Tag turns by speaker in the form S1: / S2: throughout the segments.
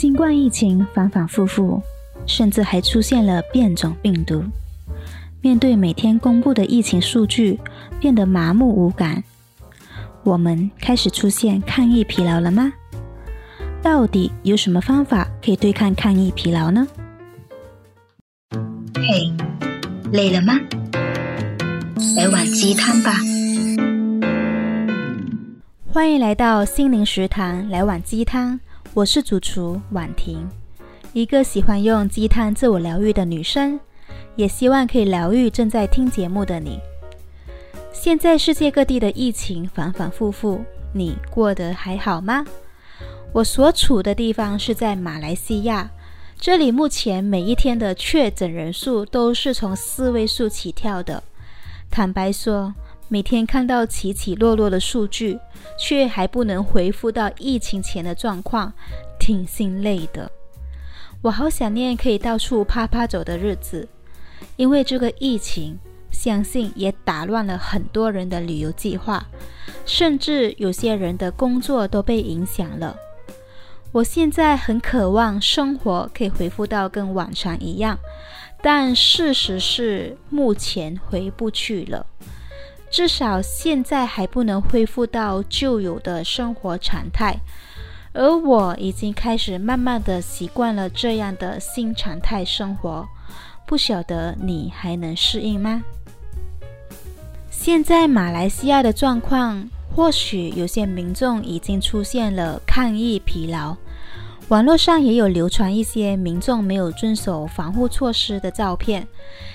S1: 新冠疫情反反复复，甚至还出现了变种病毒。面对每天公布的疫情数据，变得麻木无感。我们开始出现抗疫疲劳了吗？到底有什么方法可以对抗抗疫疲劳呢？
S2: 嘿，累了吗？来碗鸡汤吧。
S1: 欢迎来到心灵食堂，来碗鸡汤。我是主厨婉婷，一个喜欢用鸡汤自我疗愈的女生，也希望可以疗愈正在听节目的你。现在世界各地的疫情反反复复，你过得还好吗？我所处的地方是在马来西亚，这里目前每一天的确诊人数都是从四位数起跳的。坦白说，每天看到起起落落的数据，却还不能恢复到疫情前的状况，挺心累的。我好想念可以到处趴趴走的日子，因为这个疫情，相信也打乱了很多人的旅游计划，甚至有些人的工作都被影响了。我现在很渴望生活可以恢复到跟往常一样，但事实是目前回不去了。至少现在还不能恢复到旧有的生活常态，而我已经开始慢慢的习惯了这样的新常态生活。不晓得你还能适应吗？现在马来西亚的状况。或许有些民众已经出现了抗疫疲劳，网络上也有流传一些民众没有遵守防护措施的照片，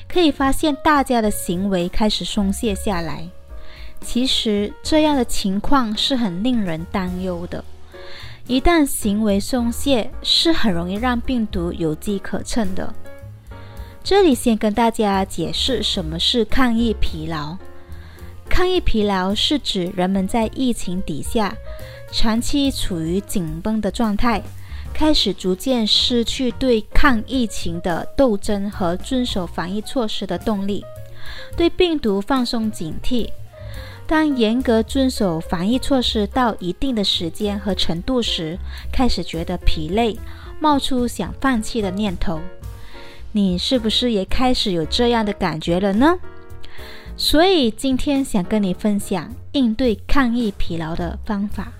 S1: 可以发现大家的行为开始松懈下来。其实这样的情况是很令人担忧的，一旦行为松懈，是很容易让病毒有机可乘的。这里先跟大家解释什么是抗疫疲劳。抗疫疲劳是指人们在疫情底下长期处于紧绷的状态，开始逐渐失去对抗疫情的斗争和遵守防疫措施的动力，对病毒放松警惕。当严格遵守防疫措施到一定的时间和程度时，开始觉得疲累，冒出想放弃的念头。你是不是也开始有这样的感觉了呢？所以今天想跟你分享应对抗疫疲劳的方法。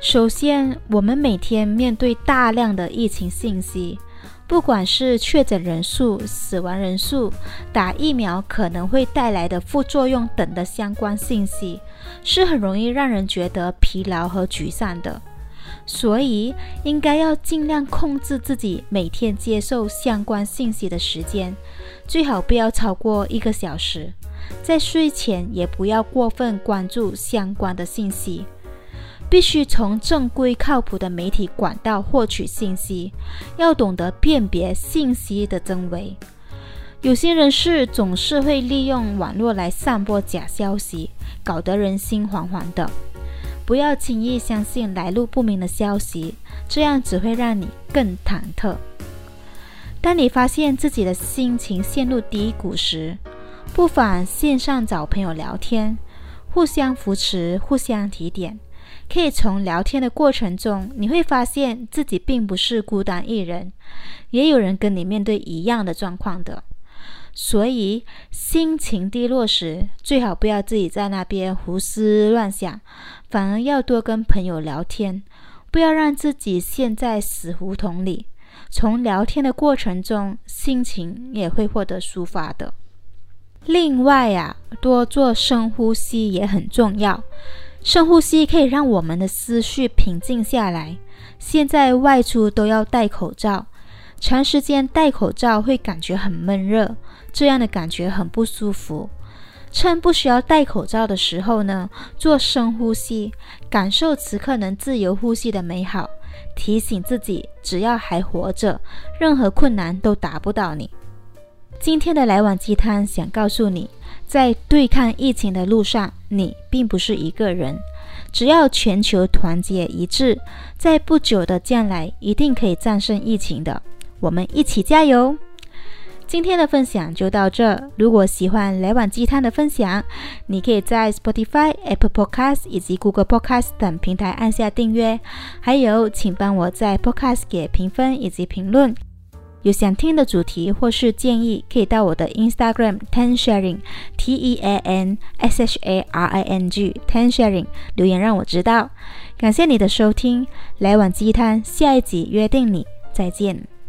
S1: 首先，我们每天面对大量的疫情信息，不管是确诊人数、死亡人数、打疫苗可能会带来的副作用等的相关信息，是很容易让人觉得疲劳和沮丧的。所以，应该要尽量控制自己每天接受相关信息的时间，最好不要超过一个小时。在睡前也不要过分关注相关的信息，必须从正规靠谱的媒体管道获取信息，要懂得辨别信息的真伪。有些人士总是会利用网络来散播假消息，搞得人心惶惶的。不要轻易相信来路不明的消息，这样只会让你更忐忑。当你发现自己的心情陷入低谷时，不妨线上找朋友聊天，互相扶持，互相提点。可以从聊天的过程中，你会发现自己并不是孤单一人，也有人跟你面对一样的状况的。所以，心情低落时，最好不要自己在那边胡思乱想，反而要多跟朋友聊天，不要让自己陷在死胡同里。从聊天的过程中，心情也会获得抒发的。另外啊，多做深呼吸也很重要。深呼吸可以让我们的思绪平静下来。现在外出都要戴口罩，长时间戴口罩会感觉很闷热，这样的感觉很不舒服。趁不需要戴口罩的时候呢，做深呼吸，感受此刻能自由呼吸的美好，提醒自己，只要还活着，任何困难都打不倒你。今天的来碗鸡汤想告诉你，在对抗疫情的路上，你并不是一个人。只要全球团结一致，在不久的将来一定可以战胜疫情的。我们一起加油！今天的分享就到这。如果喜欢来碗鸡汤的分享，你可以在 Spotify、Apple Podcast 以及 Google Podcast 等平台按下订阅。还有，请帮我在 Podcast 给评分以及评论。有想听的主题或是建议，可以到我的 Instagram Ten Sharing T E A N S H A R I N G Ten Sharing 留言让我知道。感谢你的收听，来碗鸡汤，下一集约定你，再见。